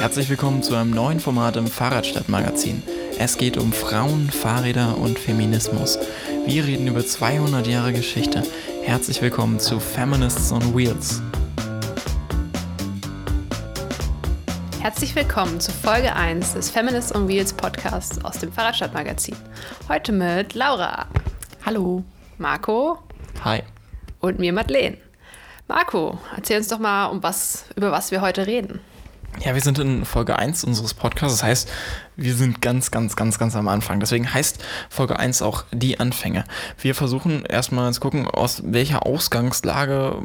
Herzlich willkommen zu einem neuen Format im Fahrradstadtmagazin. Es geht um Frauen, Fahrräder und Feminismus. Wir reden über 200 Jahre Geschichte. Herzlich willkommen zu Feminists on Wheels. Herzlich willkommen zu Folge 1 des Feminists on Wheels Podcasts aus dem Fahrradstadtmagazin. Heute mit Laura. Hallo. Marco. Hi. Und mir Madeleine. Marco, erzähl uns doch mal, um was, über was wir heute reden. Ja, wir sind in Folge 1 unseres Podcasts. Das heißt, wir sind ganz, ganz, ganz, ganz am Anfang. Deswegen heißt Folge 1 auch die Anfänge. Wir versuchen erstmal zu gucken, aus welcher Ausgangslage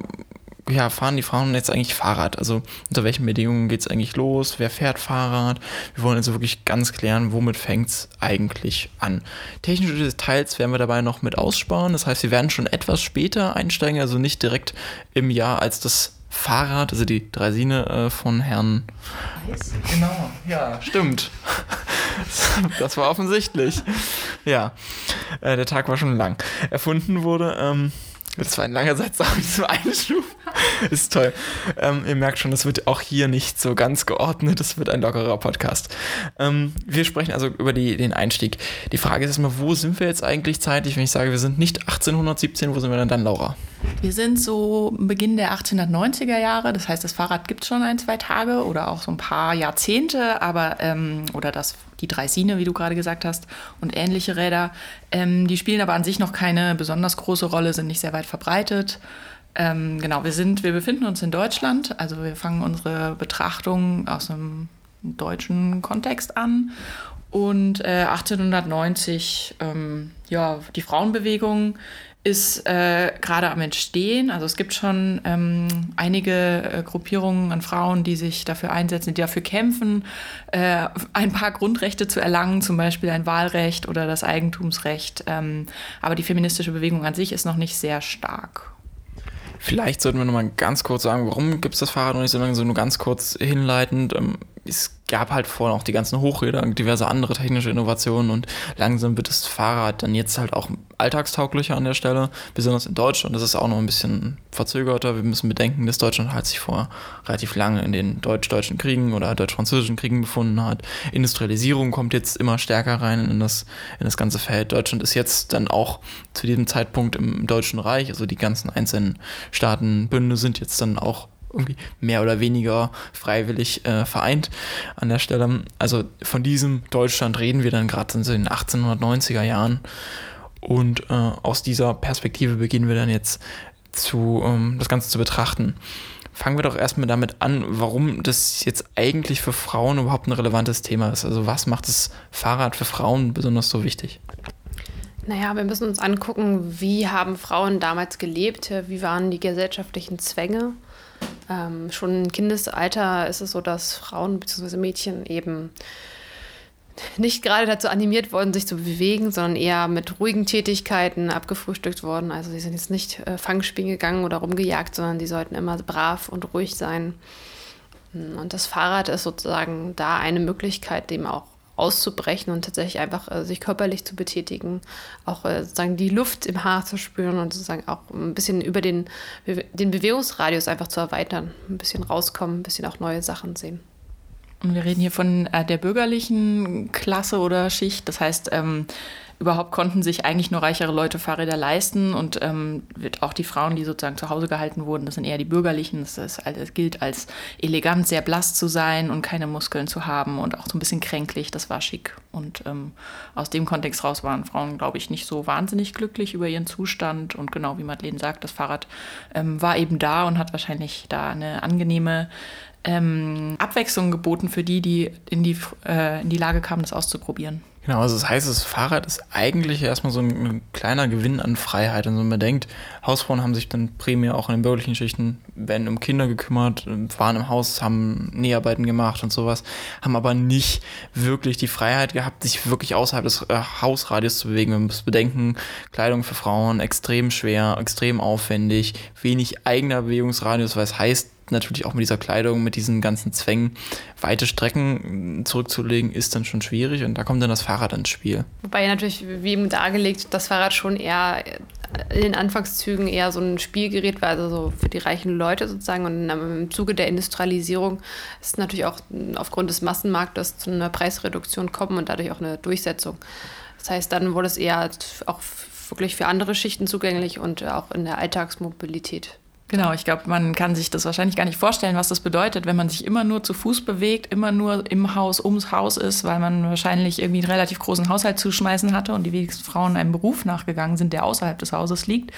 ja, fahren die Frauen jetzt eigentlich Fahrrad? Also unter welchen Bedingungen geht es eigentlich los? Wer fährt Fahrrad? Wir wollen also wirklich ganz klären, womit fängt es eigentlich an. Technische Details werden wir dabei noch mit aussparen. Das heißt, wir werden schon etwas später einsteigen, also nicht direkt im Jahr, als das Fahrrad, also die Draisine äh, von Herrn. Weiß? Genau, ja, stimmt. das war offensichtlich. Ja, äh, der Tag war schon lang. Erfunden wurde. Ähm, das war ein langer Satz, aber ich so einschub. Ist toll. Ähm, ihr merkt schon, das wird auch hier nicht so ganz geordnet. Das wird ein lockerer Podcast. Ähm, wir sprechen also über die, den Einstieg. Die Frage ist erstmal, wo sind wir jetzt eigentlich zeitlich? Wenn ich sage, wir sind nicht 1817, wo sind wir denn dann, Laura? Wir sind so Beginn der 1890er Jahre. Das heißt, das Fahrrad gibt es schon ein, zwei Tage oder auch so ein paar Jahrzehnte, aber ähm, oder das die Dreisine, wie du gerade gesagt hast, und ähnliche Räder. Ähm, die spielen aber an sich noch keine besonders große Rolle, sind nicht sehr weit verbreitet. Ähm, genau, wir sind, wir befinden uns in Deutschland, also wir fangen unsere Betrachtung aus einem deutschen Kontext an. Und äh, 1890, ähm, ja, die Frauenbewegung ist äh, gerade am Entstehen. Also es gibt schon ähm, einige äh, Gruppierungen an Frauen, die sich dafür einsetzen, die dafür kämpfen, äh, ein paar Grundrechte zu erlangen, zum Beispiel ein Wahlrecht oder das Eigentumsrecht. Ähm, aber die feministische Bewegung an sich ist noch nicht sehr stark. Vielleicht sollten wir noch mal ganz kurz sagen, warum gibt es das Fahrrad noch nicht so lange, so nur ganz kurz hinleitend. Ähm, es gab halt vorher auch die ganzen Hochräder und diverse andere technische Innovationen und langsam wird das Fahrrad dann jetzt halt auch alltagstauglicher an der Stelle, besonders in Deutschland. Das ist auch noch ein bisschen verzögerter. Wir müssen bedenken, dass Deutschland halt sich vor relativ lange in den deutsch-deutschen Kriegen oder deutsch-französischen Kriegen befunden hat. Industrialisierung kommt jetzt immer stärker rein in das, in das ganze Feld. Deutschland ist jetzt dann auch zu diesem Zeitpunkt im Deutschen Reich, also die ganzen einzelnen Staatenbünde sind jetzt dann auch irgendwie mehr oder weniger freiwillig äh, vereint an der Stelle. Also von diesem Deutschland reden wir dann gerade in den 1890er Jahren. Und äh, aus dieser Perspektive beginnen wir dann jetzt zu, ähm, das Ganze zu betrachten. Fangen wir doch erstmal damit an, warum das jetzt eigentlich für Frauen überhaupt ein relevantes Thema ist. Also was macht das Fahrrad für Frauen besonders so wichtig? Naja, wir müssen uns angucken, wie haben Frauen damals gelebt, wie waren die gesellschaftlichen Zwänge ähm, schon im Kindesalter ist es so, dass Frauen bzw. Mädchen eben nicht gerade dazu animiert worden, sich zu bewegen, sondern eher mit ruhigen Tätigkeiten abgefrühstückt worden. Also sie sind jetzt nicht äh, Fangspielen gegangen oder rumgejagt, sondern die sollten immer brav und ruhig sein. Und das Fahrrad ist sozusagen da eine Möglichkeit, dem auch auszubrechen und tatsächlich einfach äh, sich körperlich zu betätigen, auch äh, sozusagen die Luft im Haar zu spüren und sozusagen auch ein bisschen über den, den Bewegungsradius einfach zu erweitern, ein bisschen rauskommen, ein bisschen auch neue Sachen sehen. Und wir reden hier von äh, der bürgerlichen Klasse oder Schicht, das heißt, ähm, überhaupt konnten sich eigentlich nur reichere Leute Fahrräder leisten und ähm, auch die Frauen, die sozusagen zu Hause gehalten wurden, das sind eher die Bürgerlichen. Das, ist, das gilt als elegant, sehr blass zu sein und keine Muskeln zu haben und auch so ein bisschen kränklich. Das war schick. Und ähm, aus dem Kontext raus waren Frauen, glaube ich, nicht so wahnsinnig glücklich über ihren Zustand. Und genau wie Madeleine sagt, das Fahrrad ähm, war eben da und hat wahrscheinlich da eine angenehme ähm, Abwechslung geboten für die, die in die, äh, in die Lage kamen, das auszuprobieren. Genau, also das heißt, das Fahrrad ist eigentlich erstmal so ein, ein kleiner Gewinn an Freiheit. Und so man denkt, Hausfrauen haben sich dann primär auch in den bürgerlichen Schichten, werden um Kinder gekümmert, waren im Haus, haben Näharbeiten gemacht und sowas, haben aber nicht wirklich die Freiheit gehabt, sich wirklich außerhalb des äh, Hausradius zu bewegen. Man muss bedenken, Kleidung für Frauen extrem schwer, extrem aufwendig, wenig eigener Bewegungsradius, weil es heißt, natürlich auch mit dieser Kleidung, mit diesen ganzen Zwängen, weite Strecken zurückzulegen, ist dann schon schwierig und da kommt dann das Fahrrad ins Spiel. Wobei natürlich, wie eben dargelegt, das Fahrrad schon eher in den Anfangszügen eher so ein Spielgerät war, also so für die reichen Leute sozusagen. Und im Zuge der Industrialisierung ist natürlich auch aufgrund des Massenmarktes zu einer Preisreduktion kommen und dadurch auch eine Durchsetzung. Das heißt, dann wurde es eher auch wirklich für andere Schichten zugänglich und auch in der Alltagsmobilität. Genau, ich glaube, man kann sich das wahrscheinlich gar nicht vorstellen, was das bedeutet, wenn man sich immer nur zu Fuß bewegt, immer nur im Haus, ums Haus ist, weil man wahrscheinlich irgendwie einen relativ großen Haushalt zu schmeißen hatte und die wenigsten Frauen einem Beruf nachgegangen sind, der außerhalb des Hauses liegt.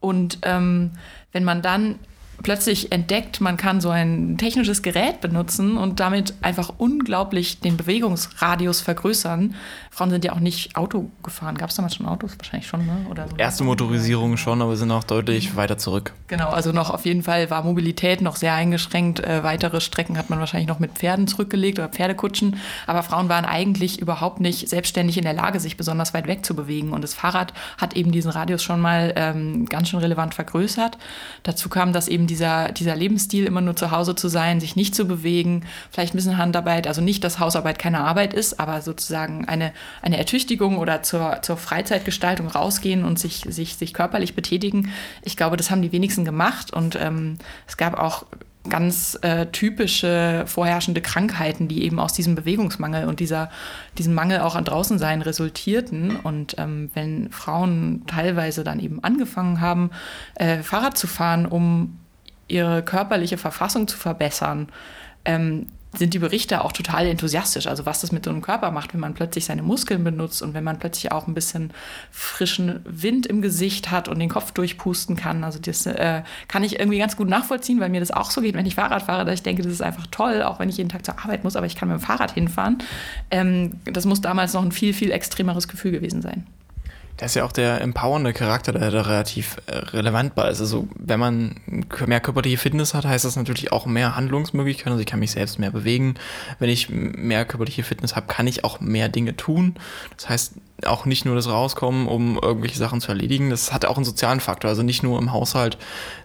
Und ähm, wenn man dann plötzlich entdeckt, man kann so ein technisches Gerät benutzen und damit einfach unglaublich den Bewegungsradius vergrößern. Frauen sind ja auch nicht Auto gefahren. Gab es damals schon Autos? Wahrscheinlich schon, ne? Oder so Erste Motorisierung schon, aber sind auch deutlich weiter zurück. Genau, also noch auf jeden Fall war Mobilität noch sehr eingeschränkt. Äh, weitere Strecken hat man wahrscheinlich noch mit Pferden zurückgelegt oder Pferdekutschen. Aber Frauen waren eigentlich überhaupt nicht selbstständig in der Lage, sich besonders weit weg zu bewegen. Und das Fahrrad hat eben diesen Radius schon mal ähm, ganz schön relevant vergrößert. Dazu kam, dass eben dieser, dieser Lebensstil, immer nur zu Hause zu sein, sich nicht zu bewegen, vielleicht ein bisschen Handarbeit, also nicht, dass Hausarbeit keine Arbeit ist, aber sozusagen eine, eine Ertüchtigung oder zur, zur Freizeitgestaltung rausgehen und sich, sich, sich körperlich betätigen. Ich glaube, das haben die wenigsten gemacht und ähm, es gab auch ganz äh, typische vorherrschende Krankheiten, die eben aus diesem Bewegungsmangel und dieser, diesem Mangel auch an Draußensein resultierten. Und ähm, wenn Frauen teilweise dann eben angefangen haben, äh, Fahrrad zu fahren, um ihre körperliche Verfassung zu verbessern, ähm, sind die Berichte auch total enthusiastisch. Also was das mit so einem Körper macht, wenn man plötzlich seine Muskeln benutzt und wenn man plötzlich auch ein bisschen frischen Wind im Gesicht hat und den Kopf durchpusten kann. Also das äh, kann ich irgendwie ganz gut nachvollziehen, weil mir das auch so geht, wenn ich Fahrrad fahre, dass ich denke, das ist einfach toll, auch wenn ich jeden Tag zur Arbeit muss, aber ich kann mit dem Fahrrad hinfahren. Ähm, das muss damals noch ein viel, viel extremeres Gefühl gewesen sein. Das ist ja auch der empowernde Charakter, der da relativ äh, relevant war. Also wenn man mehr körperliche Fitness hat, heißt das natürlich auch mehr Handlungsmöglichkeiten. Also ich kann mich selbst mehr bewegen. Wenn ich mehr körperliche Fitness habe, kann ich auch mehr Dinge tun. Das heißt, auch nicht nur das Rauskommen, um irgendwelche Sachen zu erledigen. Das hat auch einen sozialen Faktor. Also nicht nur im Haushalt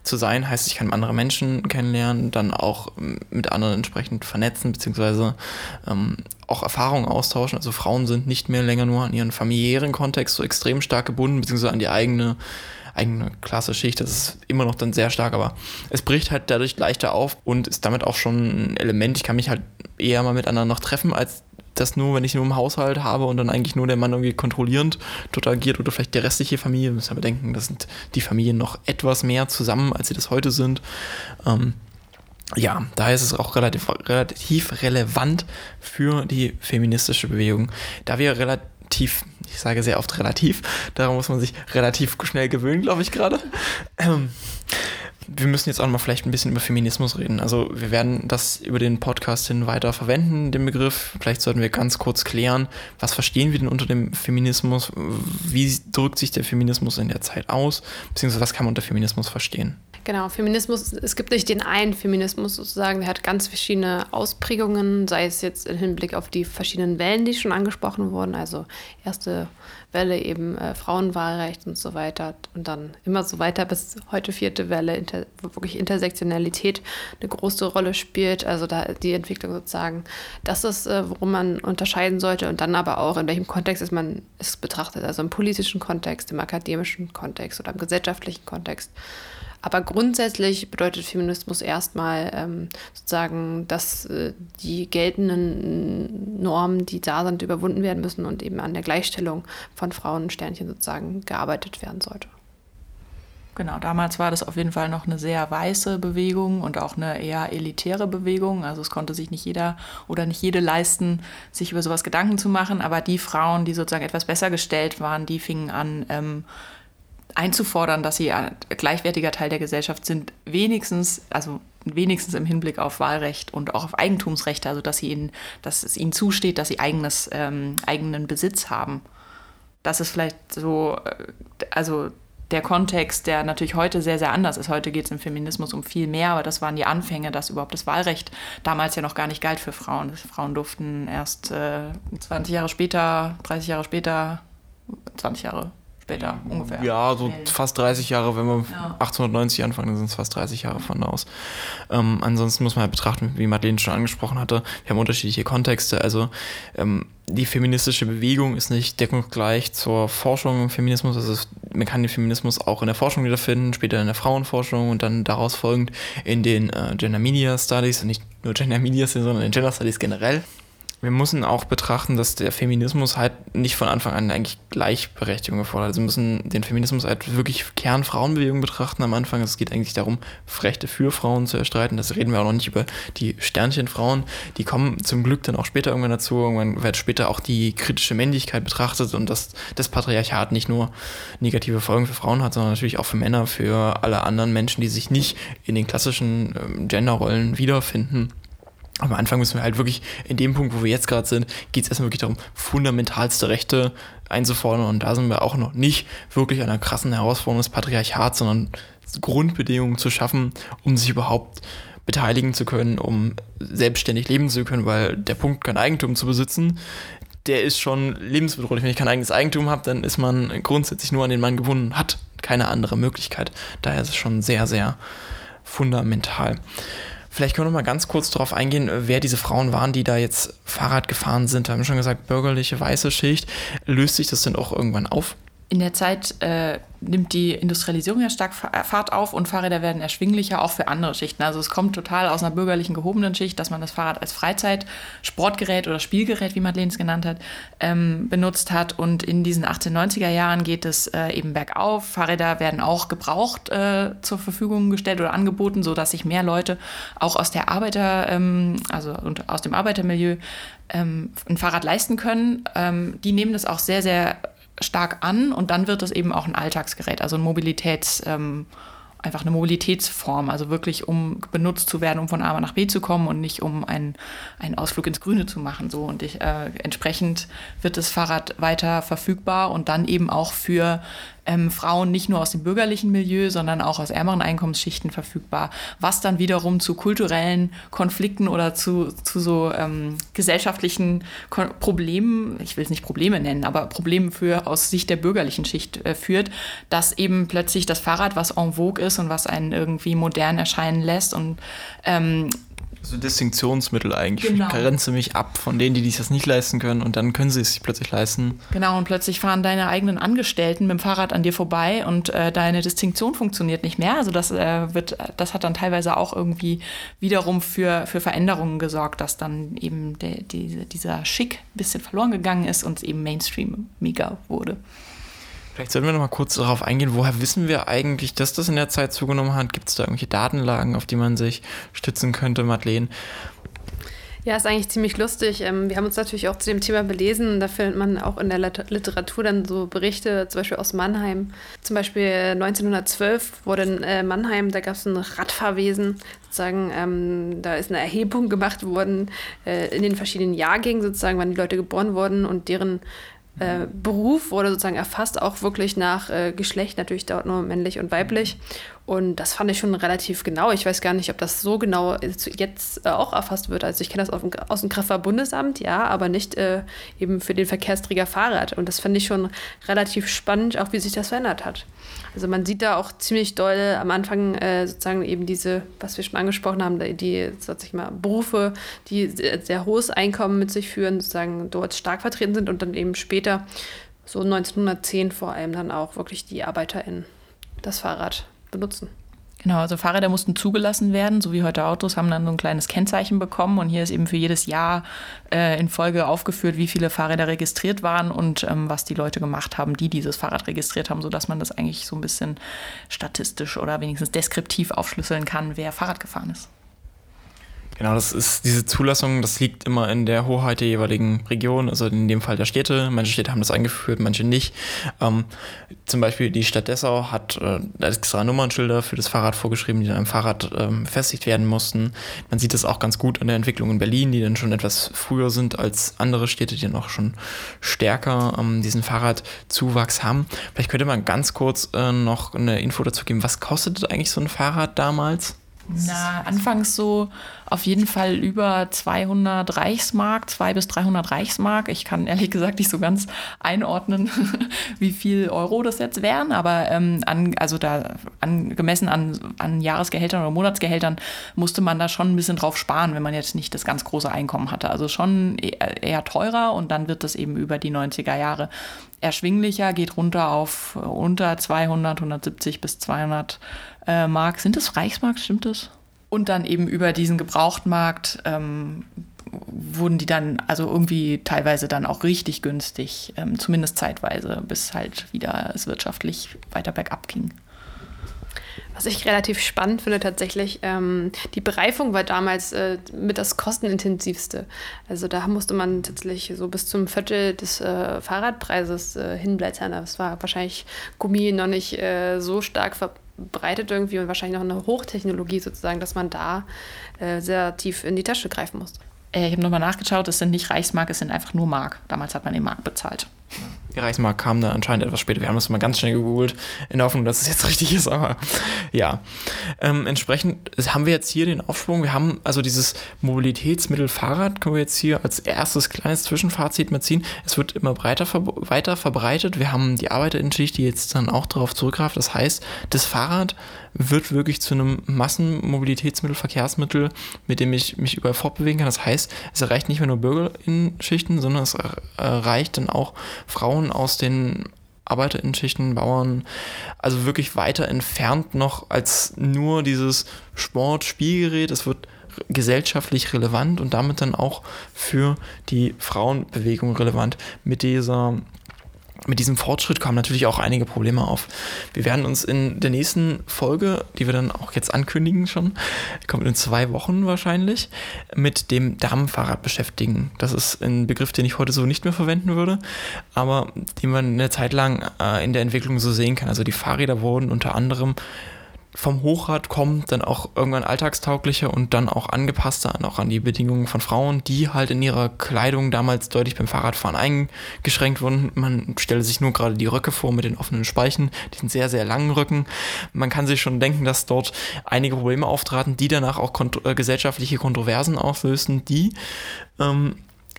zu sein, heißt, ich kann andere Menschen kennenlernen, dann auch mit anderen entsprechend vernetzen, beziehungsweise ähm, auch Erfahrungen austauschen. Also Frauen sind nicht mehr länger nur an ihren familiären Kontext so extrem stark gebunden, beziehungsweise an die eigene eigene Klasse Schicht. Das ist immer noch dann sehr stark, aber es bricht halt dadurch leichter auf und ist damit auch schon ein Element. Ich kann mich halt eher mal mit anderen noch treffen, als das nur, wenn ich nur im Haushalt habe und dann eigentlich nur der Mann irgendwie kontrollierend dort agiert oder vielleicht die restliche Familie. Müssen wir bedenken, das sind die Familien noch etwas mehr zusammen, als sie das heute sind. Ähm, ja, daher ist es auch relativ, relativ relevant für die feministische Bewegung, da wir relativ, ich sage sehr oft relativ, daran muss man sich relativ schnell gewöhnen, glaube ich gerade. Ähm, wir müssen jetzt auch mal vielleicht ein bisschen über Feminismus reden. Also wir werden das über den Podcast hin weiter verwenden, den Begriff. Vielleicht sollten wir ganz kurz klären, was verstehen wir denn unter dem Feminismus? Wie drückt sich der Feminismus in der Zeit aus? Beziehungsweise was kann man unter Feminismus verstehen? Genau, Feminismus, es gibt nicht den einen Feminismus sozusagen, der hat ganz verschiedene Ausprägungen, sei es jetzt im Hinblick auf die verschiedenen Wellen, die schon angesprochen wurden, also erste Welle eben äh, Frauenwahlrecht und so weiter. Und dann immer so weiter bis heute vierte Welle, inter, wo wirklich Intersektionalität eine große Rolle spielt, also da die Entwicklung sozusagen, das ist, äh, worum man unterscheiden sollte. Und dann aber auch, in welchem Kontext ist man es betrachtet, also im politischen Kontext, im akademischen Kontext oder im gesellschaftlichen Kontext. Aber grundsätzlich bedeutet Feminismus erstmal ähm, sozusagen, dass äh, die geltenden Normen, die da sind, überwunden werden müssen und eben an der Gleichstellung von Frauen und Sternchen sozusagen gearbeitet werden sollte. Genau, damals war das auf jeden Fall noch eine sehr weiße Bewegung und auch eine eher elitäre Bewegung. Also es konnte sich nicht jeder oder nicht jede leisten, sich über sowas Gedanken zu machen. Aber die Frauen, die sozusagen etwas besser gestellt waren, die fingen an, ähm, einzufordern, dass sie ein gleichwertiger Teil der Gesellschaft sind, wenigstens, also wenigstens im Hinblick auf Wahlrecht und auch auf Eigentumsrechte, also dass, sie ihnen, dass es ihnen zusteht, dass sie eigenes, ähm, eigenen Besitz haben. Das ist vielleicht so, äh, also der Kontext, der natürlich heute sehr, sehr anders ist. Heute geht es im Feminismus um viel mehr, aber das waren die Anfänge, dass überhaupt das Wahlrecht damals ja noch gar nicht galt für Frauen. Frauen durften erst äh, 20 Jahre später, 30 Jahre später, 20 Jahre später ungefähr. Ja, so fast 30 Jahre, wenn wir ja. 1890 anfangen, dann sind es fast 30 Jahre von da aus. Ähm, ansonsten muss man halt betrachten, wie Madeleine schon angesprochen hatte, wir haben unterschiedliche Kontexte. Also ähm, die feministische Bewegung ist nicht deckungsgleich zur Forschung im Feminismus. Also man kann den Feminismus auch in der Forschung wiederfinden, später in der Frauenforschung und dann daraus folgend in den äh, Gender Media Studies, und nicht nur Gender Media, sondern in Gender Studies generell wir müssen auch betrachten, dass der Feminismus halt nicht von Anfang an eigentlich Gleichberechtigung gefordert. Also wir müssen den Feminismus halt wirklich Kernfrauenbewegung betrachten am Anfang. Es geht eigentlich darum, Rechte für Frauen zu erstreiten. Das reden wir auch noch nicht über die Sternchenfrauen. Die kommen zum Glück dann auch später irgendwann dazu. Irgendwann wird später auch die kritische Männlichkeit betrachtet und dass das Patriarchat nicht nur negative Folgen für Frauen hat, sondern natürlich auch für Männer, für alle anderen Menschen, die sich nicht in den klassischen ähm, Genderrollen wiederfinden. Am Anfang müssen wir halt wirklich, in dem Punkt, wo wir jetzt gerade sind, geht es erstmal wirklich darum, fundamentalste Rechte einzufordern. Und da sind wir auch noch nicht wirklich einer krassen Herausforderung des Patriarchats, sondern Grundbedingungen zu schaffen, um sich überhaupt beteiligen zu können, um selbstständig leben zu können, weil der Punkt, kein Eigentum zu besitzen, der ist schon lebensbedrohlich. Wenn ich kein eigenes Eigentum habe, dann ist man grundsätzlich nur an den Mann gebunden, hat keine andere Möglichkeit. Daher ist es schon sehr, sehr fundamental. Vielleicht können wir mal ganz kurz darauf eingehen, wer diese Frauen waren, die da jetzt Fahrrad gefahren sind. Da haben wir schon gesagt, bürgerliche weiße Schicht. Löst sich das denn auch irgendwann auf? In der Zeit äh, nimmt die Industrialisierung ja stark Fahrt auf und Fahrräder werden erschwinglicher, auch für andere Schichten. Also es kommt total aus einer bürgerlichen gehobenen Schicht, dass man das Fahrrad als Freizeit, Sportgerät oder Spielgerät, wie Madeleine es genannt hat, ähm, benutzt hat. Und in diesen 1890er Jahren geht es äh, eben bergauf. Fahrräder werden auch gebraucht äh, zur Verfügung gestellt oder angeboten, sodass sich mehr Leute auch aus der Arbeiter, ähm, also und aus dem Arbeitermilieu ähm, ein Fahrrad leisten können. Ähm, die nehmen das auch sehr, sehr stark an und dann wird es eben auch ein Alltagsgerät, also ein Mobilitäts, ähm, einfach eine Mobilitätsform, also wirklich um benutzt zu werden, um von A nach B zu kommen und nicht um einen, einen Ausflug ins Grüne zu machen. So und ich, äh, entsprechend wird das Fahrrad weiter verfügbar und dann eben auch für ähm, Frauen nicht nur aus dem bürgerlichen Milieu, sondern auch aus ärmeren Einkommensschichten verfügbar, was dann wiederum zu kulturellen Konflikten oder zu, zu so ähm, gesellschaftlichen Kon Problemen, ich will es nicht Probleme nennen, aber Problemen für aus Sicht der bürgerlichen Schicht äh, führt, dass eben plötzlich das Fahrrad, was en vogue ist und was einen irgendwie modern erscheinen lässt und ähm, so Distinktionsmittel eigentlich. Genau. Ich grenze mich ab von denen, die sich das nicht leisten können und dann können sie es sich plötzlich leisten. Genau, und plötzlich fahren deine eigenen Angestellten mit dem Fahrrad an dir vorbei und äh, deine Distinktion funktioniert nicht mehr. Also das äh, wird, das hat dann teilweise auch irgendwie wiederum für, für Veränderungen gesorgt, dass dann eben der, die, dieser Schick ein bisschen verloren gegangen ist und eben Mainstream mega wurde. Vielleicht sollten wir noch mal kurz darauf eingehen, woher wissen wir eigentlich, dass das in der Zeit zugenommen hat? Gibt es da irgendwelche Datenlagen, auf die man sich stützen könnte, Madeleine? Ja, ist eigentlich ziemlich lustig. Ähm, wir haben uns natürlich auch zu dem Thema belesen. Da findet man auch in der Literatur dann so Berichte, zum Beispiel aus Mannheim. Zum Beispiel 1912 wurde in äh, Mannheim, da gab es ein Radfahrwesen. Sozusagen, ähm, da ist eine Erhebung gemacht worden äh, in den verschiedenen Jahrgängen, sozusagen, wann die Leute geboren wurden und deren äh, Beruf wurde sozusagen erfasst, auch wirklich nach äh, Geschlecht, natürlich dort nur männlich und weiblich. Und das fand ich schon relativ genau. Ich weiß gar nicht, ob das so genau jetzt äh, auch erfasst wird. Also ich kenne das dem, aus dem Kraftfahrbundesamt, ja, aber nicht äh, eben für den Verkehrsträger Fahrrad. Und das fand ich schon relativ spannend, auch wie sich das verändert hat. Also man sieht da auch ziemlich doll am Anfang äh, sozusagen eben diese, was wir schon angesprochen haben, die sag mal, Berufe, die sehr, sehr hohes Einkommen mit sich führen, sozusagen dort stark vertreten sind und dann eben später, so 1910 vor allem, dann auch wirklich die ArbeiterInnen das Fahrrad benutzen. Genau, also Fahrräder mussten zugelassen werden, so wie heute Autos, haben dann so ein kleines Kennzeichen bekommen und hier ist eben für jedes Jahr äh, in Folge aufgeführt, wie viele Fahrräder registriert waren und ähm, was die Leute gemacht haben, die dieses Fahrrad registriert haben, sodass man das eigentlich so ein bisschen statistisch oder wenigstens deskriptiv aufschlüsseln kann, wer Fahrrad gefahren ist. Genau, das ist diese Zulassung, das liegt immer in der Hoheit der jeweiligen Region, also in dem Fall der Städte. Manche Städte haben das eingeführt, manche nicht. Ähm, zum Beispiel die Stadt Dessau hat äh, extra Nummernschilder für das Fahrrad vorgeschrieben, die dann am Fahrrad ähm, befestigt werden mussten. Man sieht das auch ganz gut an der Entwicklung in Berlin, die dann schon etwas früher sind als andere Städte, die noch schon stärker ähm, diesen Fahrradzuwachs haben. Vielleicht könnte man ganz kurz äh, noch eine Info dazu geben, was kostete eigentlich so ein Fahrrad damals? Na, anfangs so auf jeden Fall über 200 Reichsmark, 200 bis 300 Reichsmark. Ich kann ehrlich gesagt nicht so ganz einordnen, wie viel Euro das jetzt wären, aber ähm, an, also da an, gemessen an, an Jahresgehältern oder Monatsgehältern musste man da schon ein bisschen drauf sparen, wenn man jetzt nicht das ganz große Einkommen hatte. Also schon e-, eher teurer und dann wird das eben über die 90er Jahre erschwinglicher, geht runter auf unter 200, 170 bis 200 äh, Mark. Sind das Reichsmark, stimmt das? Und dann eben über diesen Gebrauchtmarkt ähm, wurden die dann also irgendwie teilweise dann auch richtig günstig, ähm, zumindest zeitweise, bis halt wieder es wirtschaftlich weiter bergab ging. Was ich relativ spannend finde tatsächlich, ähm, die Bereifung war damals äh, mit das kostenintensivste. Also da musste man tatsächlich so bis zum Viertel des äh, Fahrradpreises äh, hinblättern. Das war wahrscheinlich Gummi noch nicht äh, so stark verbreitet irgendwie und wahrscheinlich noch eine Hochtechnologie sozusagen, dass man da äh, sehr tief in die Tasche greifen musste. Äh, ich habe nochmal nachgeschaut, es sind nicht Reichsmark, es sind einfach nur Mark. Damals hat man den Mark bezahlt. Reichsmark kam dann anscheinend etwas später. Wir haben das mal ganz schnell gegoogelt, in der Hoffnung, dass es jetzt richtig ist, aber ja. Ähm, entsprechend haben wir jetzt hier den Aufschwung. Wir haben also dieses Mobilitätsmittel Fahrrad, können wir jetzt hier als erstes kleines Zwischenfazit mitziehen. Es wird immer breiter weiter verbreitet. Wir haben die Arbeiterinnenschicht, die jetzt dann auch darauf zurückgreift. Das heißt, das Fahrrad wird wirklich zu einem Massenmobilitätsmittel, Verkehrsmittel, mit dem ich mich überall fortbewegen kann. Das heißt, es erreicht nicht mehr nur Bürgerinnenschichten, sondern es erreicht dann auch Frauen aus den Arbeiterinnenschichten, Bauern, also wirklich weiter entfernt noch als nur dieses Sport-Spielgerät. Es wird gesellschaftlich relevant und damit dann auch für die Frauenbewegung relevant mit dieser mit diesem Fortschritt kommen natürlich auch einige Probleme auf. Wir werden uns in der nächsten Folge, die wir dann auch jetzt ankündigen schon, kommt in zwei Wochen wahrscheinlich, mit dem Damenfahrrad beschäftigen. Das ist ein Begriff, den ich heute so nicht mehr verwenden würde, aber den man eine Zeit lang äh, in der Entwicklung so sehen kann. Also die Fahrräder wurden unter anderem vom Hochrad kommt, dann auch irgendwann alltagstauglicher und dann auch angepasster auch an die Bedingungen von Frauen, die halt in ihrer Kleidung damals deutlich beim Fahrradfahren eingeschränkt wurden. Man stelle sich nur gerade die Röcke vor mit den offenen Speichen, diesen sehr, sehr langen Röcken. Man kann sich schon denken, dass dort einige Probleme auftraten, die danach auch kont äh, gesellschaftliche Kontroversen auslösten, die ähm,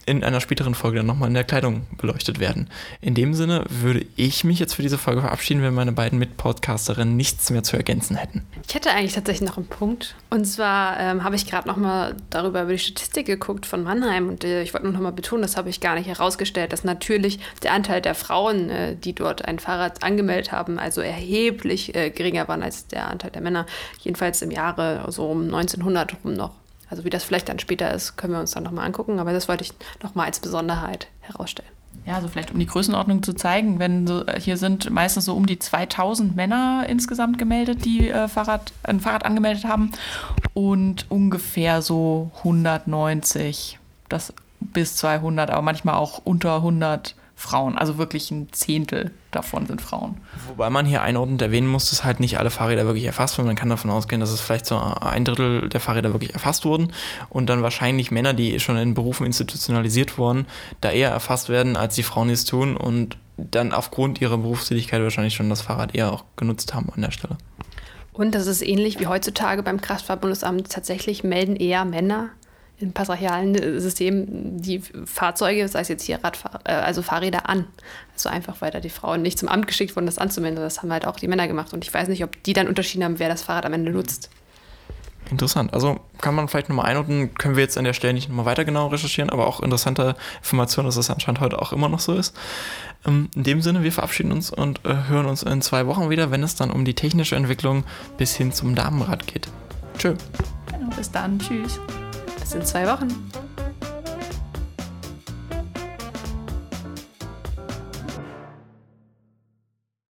in einer späteren Folge dann nochmal in der Kleidung beleuchtet werden. In dem Sinne würde ich mich jetzt für diese Folge verabschieden, wenn meine beiden Mitpodcasterinnen nichts mehr zu ergänzen hätten. Ich hätte eigentlich tatsächlich noch einen Punkt. Und zwar ähm, habe ich gerade nochmal darüber über die Statistik geguckt von Mannheim und äh, ich wollte noch mal betonen, das habe ich gar nicht herausgestellt, dass natürlich der Anteil der Frauen, äh, die dort ein Fahrrad angemeldet haben, also erheblich äh, geringer waren als der Anteil der Männer. Jedenfalls im Jahre so um 1900 rum noch. Also wie das vielleicht dann später ist, können wir uns dann nochmal angucken. Aber das wollte ich nochmal als Besonderheit herausstellen. Ja, also vielleicht um die Größenordnung zu zeigen, wenn so, hier sind meistens so um die 2000 Männer insgesamt gemeldet, die äh, Fahrrad, ein Fahrrad angemeldet haben und ungefähr so 190 das bis 200, aber manchmal auch unter 100 Frauen. Also wirklich ein Zehntel davon sind Frauen. Wobei man hier einordnend erwähnen muss, dass halt nicht alle Fahrräder wirklich erfasst wurden. Man kann davon ausgehen, dass es vielleicht so ein Drittel der Fahrräder wirklich erfasst wurden und dann wahrscheinlich Männer, die schon in Berufen institutionalisiert wurden, da eher erfasst werden, als die Frauen, die es tun und dann aufgrund ihrer Berufstätigkeit wahrscheinlich schon das Fahrrad eher auch genutzt haben an der Stelle. Und das ist ähnlich wie heutzutage beim Kraftfahrtbundesamt. Tatsächlich melden eher Männer im passrachialen System die Fahrzeuge, sei es jetzt hier Radfahr äh, also Fahrräder an. Also einfach, weil da die Frauen nicht zum Amt geschickt wurden, das anzumelden. Das haben halt auch die Männer gemacht. Und ich weiß nicht, ob die dann unterschieden haben, wer das Fahrrad am Ende nutzt. Interessant. Also kann man vielleicht nochmal einordnen, können wir jetzt an der Stelle nicht nochmal weiter genau recherchieren, aber auch interessante Information, dass das anscheinend heute auch immer noch so ist. Ähm, in dem Sinne, wir verabschieden uns und äh, hören uns in zwei Wochen wieder, wenn es dann um die technische Entwicklung bis hin zum Damenrad geht. Tschö. Genau, bis dann. Tschüss in zwei Wochen.